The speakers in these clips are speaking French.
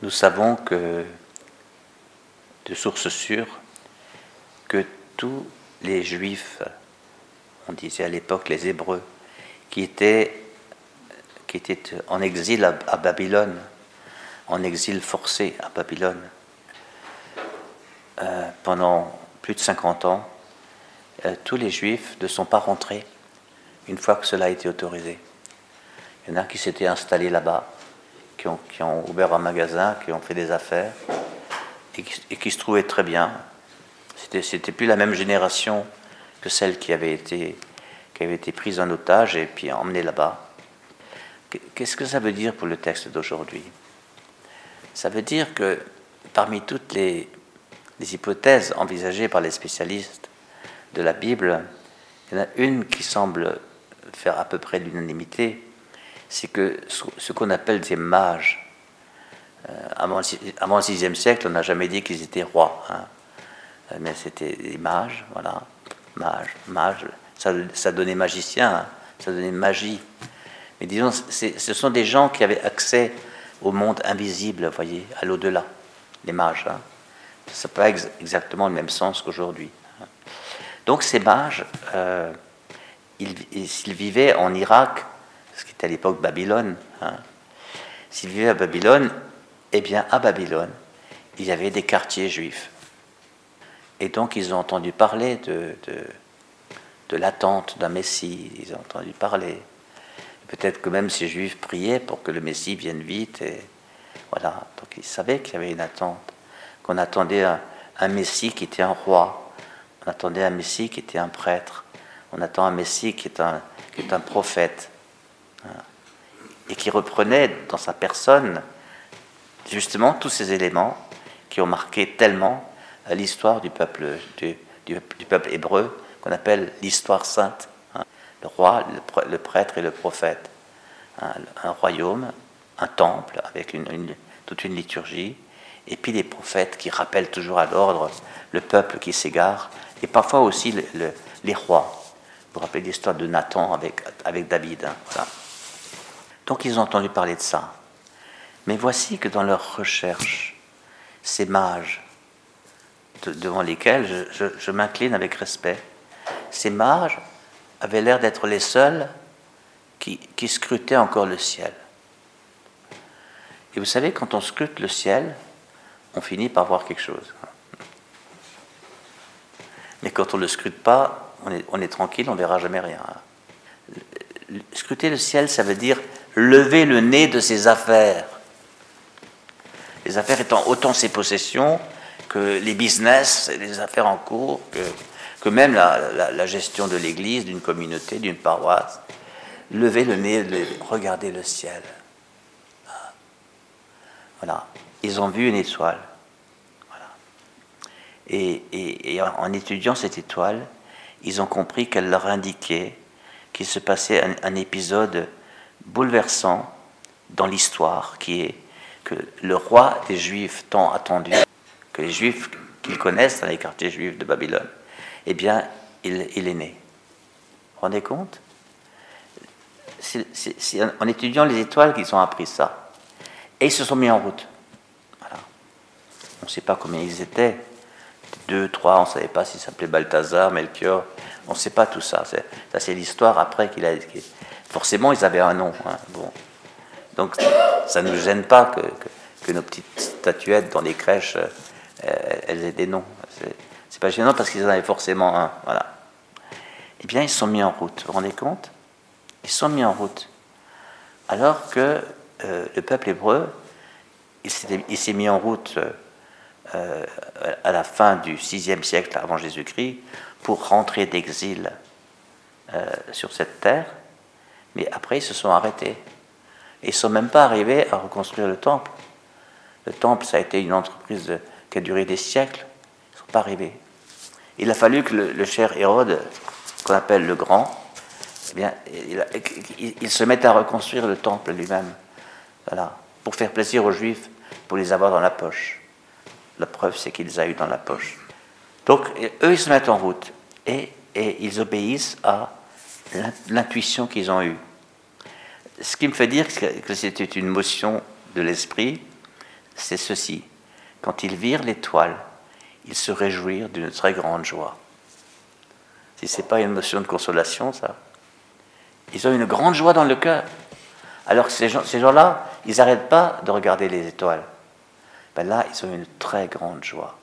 Nous savons que, de sources sûres, que tous les Juifs, on disait à l'époque les Hébreux, qui étaient, qui étaient en exil à, Babylone, en exil forcé à Babylone, euh, pendant plus de 50 ans, euh, tous les Juifs ne sont pas rentrés une fois que cela a été autorisé. Il y en a qui s'étaient installés là-bas, qui ont, ouvert un magasin, qui ont fait des affaires, et qui, se trouvaient très bien. C'était, c'était plus la même génération que celle qui avait été, qui avait été prise en otage et puis emmenée là-bas. Qu'est-ce que ça veut dire pour le texte d'aujourd'hui? Ça veut dire que parmi toutes les, les hypothèses envisagées par les spécialistes de la Bible, il y en a une qui semble faire à peu près l'unanimité, c'est que ce qu'on appelle des mages, euh, avant, le VIe siècle, on n'a jamais dit qu'ils étaient rois, hein. euh, mais c'était des mages, voilà, mages, mages, ça, donnait magicien, hein. ça donnait magie. Mais disons, ce sont des gens qui avaient accès au monde invisible, voyez, à l'au-delà, les mages. Hein. Ça n'a pas exactement le même sens qu'aujourd'hui. Donc ces mages, euh, s'ils vivaient en Irak, ce qui était à l'époque Babylone, hein, s'ils vivaient à Babylone, eh bien à Babylone, il y avait des quartiers juifs. Et donc ils ont entendu parler de, de, l'attente d'un Messie, ils ont entendu parler. Peut-être que même ces juifs priaient pour que le Messie vienne vite. Et voilà, donc ils savaient qu'il y avait une attente, qu'on attendait un, un Messie qui était un roi, on attendait un Messie qui était un prêtre, on attend un Messie qui est un, qui est un prophète, et qui reprenait dans sa personne justement tous ces éléments qui ont marqué tellement l'histoire du peuple, hébreu, qu'on appelle l'histoire sainte. Hein. le roi, le, prêtre et le prophète. Hein, un royaume, un temple avec une, toute une liturgie, et puis les prophètes qui rappellent toujours à l'ordre le peuple qui s'égare, et parfois aussi les rois. Vous vous rappelez l'histoire de Nathan avec, avec David. Hein, Donc ils ont entendu parler de ça. Mais voici que dans leur recherche, ces mages devant lesquels je, m'incline avec respect, ces mages avaient l'air d'être les seuls qui, scrutaient encore le ciel. Et vous savez, quand on scrute le ciel, on finit par voir quelque chose. Mais quand on ne le scrute pas, on est, tranquille, on verra jamais rien. Scruter le ciel, ça veut dire lever le nez de ses affaires. Les affaires étant autant ses possessions que les business, les affaires en cours, que, même la, gestion de l'église, d'une communauté, d'une paroisse. Lever le nez, regarder le ciel. Voilà. Ils ont vu une étoile. et en étudiant cette étoile, ils ont compris qu'elle leur indiquait qu'il se passait un, épisode bouleversant dans l'histoire, qui est que le roi des Juifs tant attendu, que les Juifs qu'ils connaissent dans les quartiers juifs de Babylone, eh bien, il, est né. Vous rendez compte? C'est en étudiant les étoiles qu'ils ont appris ça. Et ils se sont mis en route. On ne sait pas combien ils étaient, deux, trois, on ne savait pas s'il s'appelait Balthazar, Melchior, on ne sait pas tout ça. Ça, c'est l'histoire après qu'il a. Forcément, ils avaient un nom. Hein, bon. Donc, ça ne nous gêne pas que, nos petites statuettes dans les crèches, euh, elles aient des noms. C'est pas gênant parce qu'ils en avaient forcément un. Voilà. Eh bien, ils sont mis en route. Vous vous rendez compte? Ils sont mis en route. Alors que euh, le peuple hébreu, il s'est mis en route. Euh, à la fin du VIe siècle avant Jésus-Christ pour rentrer d'exil sur cette terre, mais après ils se sont arrêtés. ils ne sont même pas arrivés à reconstruire le temple. Le temple, ça a été une entreprise qui a duré des siècles. Ils ne sont pas arrivés. Il a fallu que le, cher Hérode, qu'on appelle le Grand, eh bien, il, se mette à reconstruire le temple lui-même. Voilà. Pour faire plaisir aux Juifs, pour les avoir dans la poche. La preuve, c'est qu'ils les a eu dans la poche. Donc, eux, ils se mettent en route et, ils obéissent à l'intuition qu'ils ont eue. Ce qui me fait dire que c'était une motion de l'esprit, c'est ceci. Quand ils virent l'étoile, ils se réjouirent d'une très grande joie. Si ce n'est pas une notion de consolation, ça. Ils ont une grande joie dans le cœur. Alors que ces gens-là, ils n'arrêtent pas de regarder les étoiles. Ben là, ils ont une très grande joie.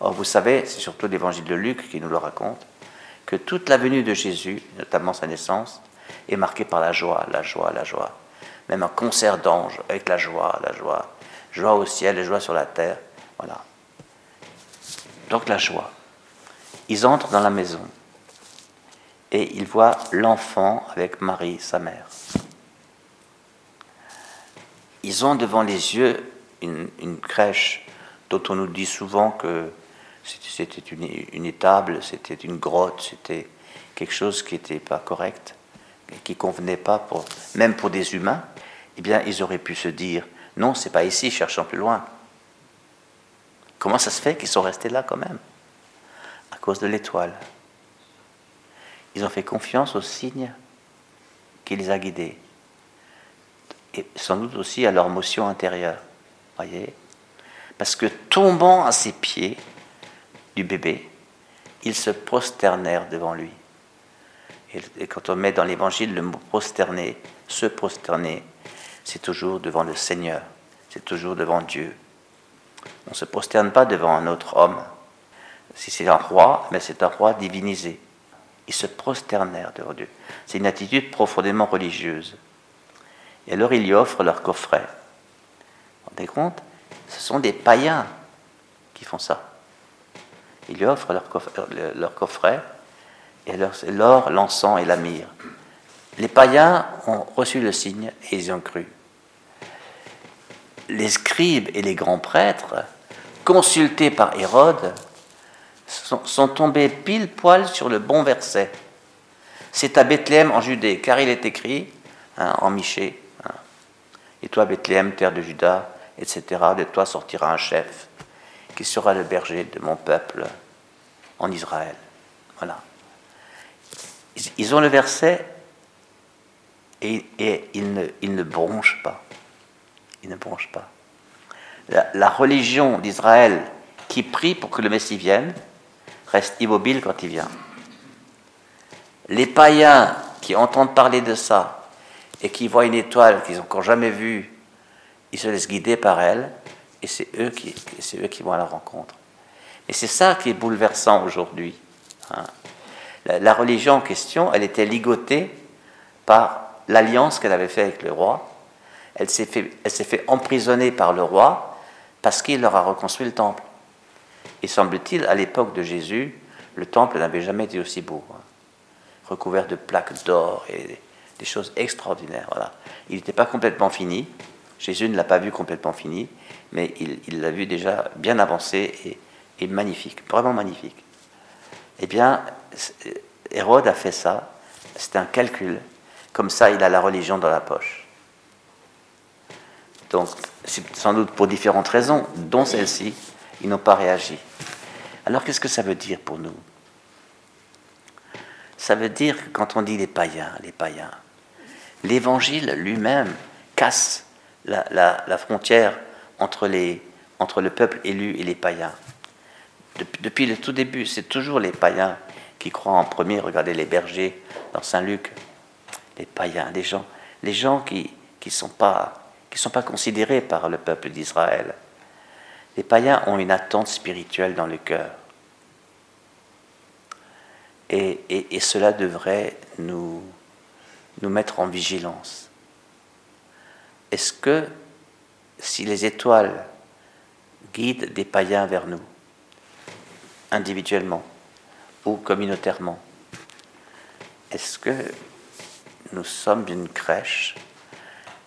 Or, vous savez, c'est surtout l'évangile de Luc qui nous le raconte, que toute la venue de Jésus, notamment sa naissance, est marquée par la joie, la joie, la joie. Même un concert d'anges avec la joie, la joie. Joie au ciel et joie sur la terre. Voilà. Donc la joie. Ils entrent dans la maison et ils voient l'enfant avec Marie, sa mère. Ils ont devant les yeux une, crèche dont on nous dit souvent que c'était une, une, étable, c'était une grotte, c'était quelque chose qui n'était pas correct, qui convenait pas pour, même pour des humains. Eh bien, ils auraient pu se dire non, c'est pas ici, cherchons plus loin. Comment ça se fait qu'ils sont restés là quand même? À cause de l'étoile. Ils ont fait confiance au signe qui les a guidés. Et sans doute aussi à leur motion intérieure. Voyez? Parce que tombant à ses pieds du bébé, ils se prosternèrent devant lui. Et, quand on met dans l'évangile le mot prosterner, se prosterner, c'est toujours devant le Seigneur, c'est toujours devant Dieu. On ne se prosterne pas devant un autre homme. Si c'est un roi, mais c'est un roi divinisé. Ils se prosternèrent devant Dieu. C'est une attitude profondément religieuse. Et alors ils lui offrent leur coffret. Vous vous rendez compte? Ce sont des païens qui font ça. Ils lui offrent leur coffret, leur coffret l'or, l'encens et la myrrhe. Les païens ont reçu le signe et ils y ont cru. Les scribes et les grands prêtres, consultés par Hérode, sont, tombés pile poil sur le bon verset. C'est à Bethléem en Judée, car il est écrit hein, en Michée hein, Et toi, Bethléem, terre de Juda, etc., de toi sortira un chef qui sera le berger de mon peuple en Israël. Voilà. Ils ont le verset et, ils, ne, ils, ne, bronchent pas. Ils ne bronchent pas. La, religion d'Israël qui prie pour que le Messie vienne reste immobile quand il vient. Les païens qui entendent parler de ça et qui voient une étoile qu'ils n'ont encore jamais vue, ils se laissent guider par elle et c'est eux qui, eux qui vont à la rencontre. Et c'est ça qui est bouleversant aujourd'hui. Hein. La, religion en question, elle était ligotée par l'alliance qu'elle avait faite avec le roi. Elle s'est fait, fait emprisonner par le roi parce qu'il leur a reconstruit le temple. Et semble-t-il, à l'époque de Jésus, le temple n'avait jamais été aussi beau, hein. recouvert de plaques d'or et des choses extraordinaires. Voilà. Il n'était pas complètement fini. Jésus ne l'a pas vu complètement fini, mais il l'a vu déjà bien avancé et, magnifique, vraiment magnifique. Eh bien, Hérode a fait ça, c'est un calcul. Comme ça, il a la religion dans la poche. Donc, sans doute pour différentes raisons, dont celle-ci, ils n'ont pas réagi. Alors, qu'est-ce que ça veut dire pour nous? Ça veut dire que quand on dit les païens, les païens, l'évangile lui-même casse la, frontière entre, le peuple élu et les païens. Depuis le tout début, c'est toujours les païens qui croient en premier. Regardez les bergers dans Saint-Luc, les païens, les gens, les gens qui ne sont, pas, considérés par le peuple d'Israël. Les païens ont une attente spirituelle dans le cœur. Et, cela devrait nous mettre en vigilance. Est-ce que si les étoiles guident des païens vers nous, individuellement ou communautairement Est-ce que nous sommes une crèche?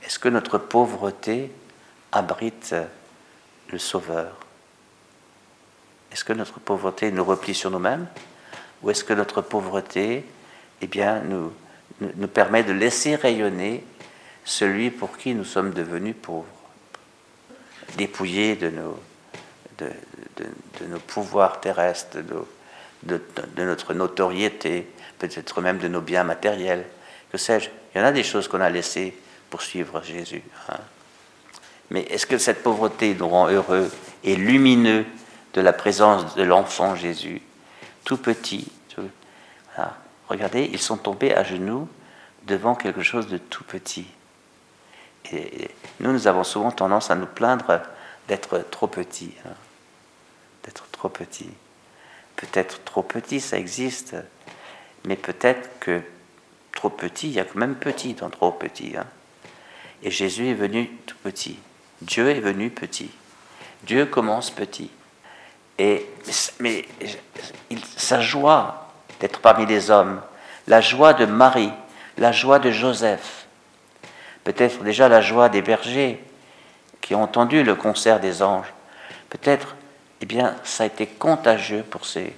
Est-ce que notre pauvreté abrite le Sauveur? Est-ce que notre pauvreté nous replie sur nous-mêmes? Ou est-ce que notre pauvreté eh bien, nous, nous permet de laisser rayonner celui pour qui nous sommes devenus pauvres, dépouillés de nos, de, de, nos pouvoirs terrestres, de, notre notoriété, peut-être même de nos biens matériels, que sais-je? Il y en a des choses qu'on a laissées pour suivre Jésus. Hein. Mais est-ce que cette pauvreté nous rend heureux et lumineux de la présence de l'enfant Jésus, tout petit Regardez, ils sont tombés à genoux devant quelque chose de tout petit. Et nous, nous avons souvent tendance à nous plaindre d'être trop petits. Hein. d'être trop petits. Peut-être trop petit, ça existe, mais peut-être que trop petit, il y a quand même petit dans trop petit. Hein. Et Jésus est venu tout petit. Dieu est venu petit. Dieu commence petit. Et, mais sa joie d'être parmi les hommes, la joie de Marie, la joie de Joseph, peut-être déjà la joie des bergers qui ont entendu le concert des anges, peut-être, eh bien, ça a été contagieux pour ces,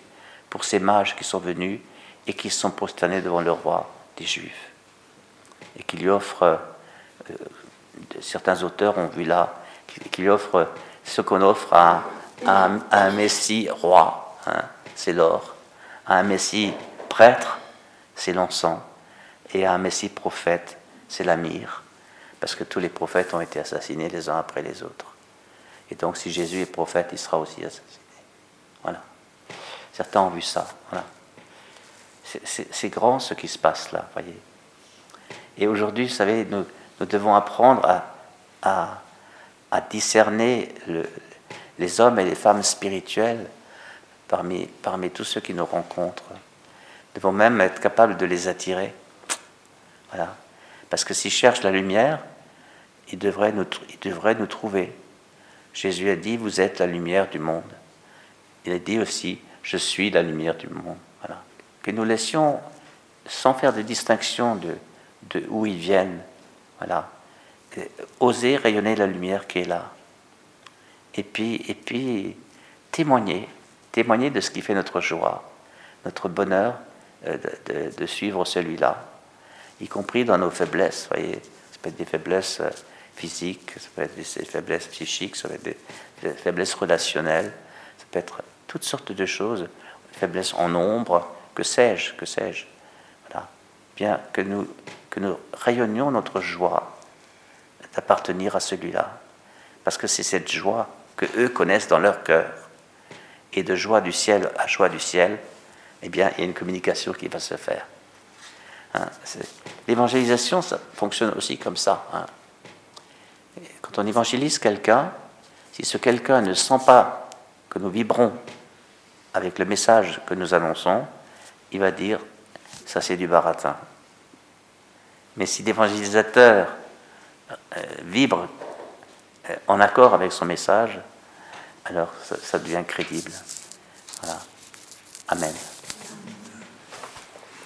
pour ces mages qui sont venus et qui sont prosternés devant le roi des Juifs et qui lui offrent, euh, certains auteurs ont vu là, qui, lui offrent ce qu'on offre à, un Messie roi, hein, c'est l'or, à un Messie prêtre, c'est l'encens, et à un Messie prophète, c'est la myrrhe, parce que tous les prophètes ont été assassinés les uns après les autres. Et donc si Jésus est prophète, il sera aussi assassiné. Voilà. Certains ont vu ça. Voilà. C'est grand ce qui se passe là, voyez. Et aujourd'hui, vous savez, nous, nous devons apprendre à, discerner le, les hommes et les femmes spirituels parmi, parmi tous ceux qui nous rencontrent. Nous devons même être capables de les attirer. Voilà. Parce que s'ils cherchent la lumière, ils devraient nous, nous trouver. Jésus a dit, vous êtes la lumière du monde. Il a dit aussi, je suis la lumière du monde. Voilà. Que nous laissions, sans faire de distinction de, de où ils viennent, voilà, oser rayonner la lumière qui est là. Et puis, et puis témoigner, témoigner de ce qui fait notre joie, notre bonheur euh, de, suivre celui-là, y compris dans nos faiblesses. Voyez, ça peut être des faiblesses euh, physiques, ça peut être des faiblesses psychiques, ça peut être des, faiblesses relationnelles, ça peut être toutes sortes de choses, faiblesses en nombre, que sais-je, que sais-je. Voilà. Bien que nous, que nous rayonnions notre joie d'appartenir à celui-là. Parce que c'est cette joie que eux connaissent dans leur cœur. Et de joie du ciel à joie du ciel, eh bien, il y a une communication qui va se faire. Hein, l'évangélisation, ça fonctionne aussi comme ça. Hein. Quand on évangélise quelqu'un, si ce quelqu'un ne sent pas que nous vibrons avec le message que nous annonçons, il va dire ça c'est du baratin. Mais si l'évangélisateur euh, vibre euh, en accord avec son message, alors ça, devient crédible. Amen.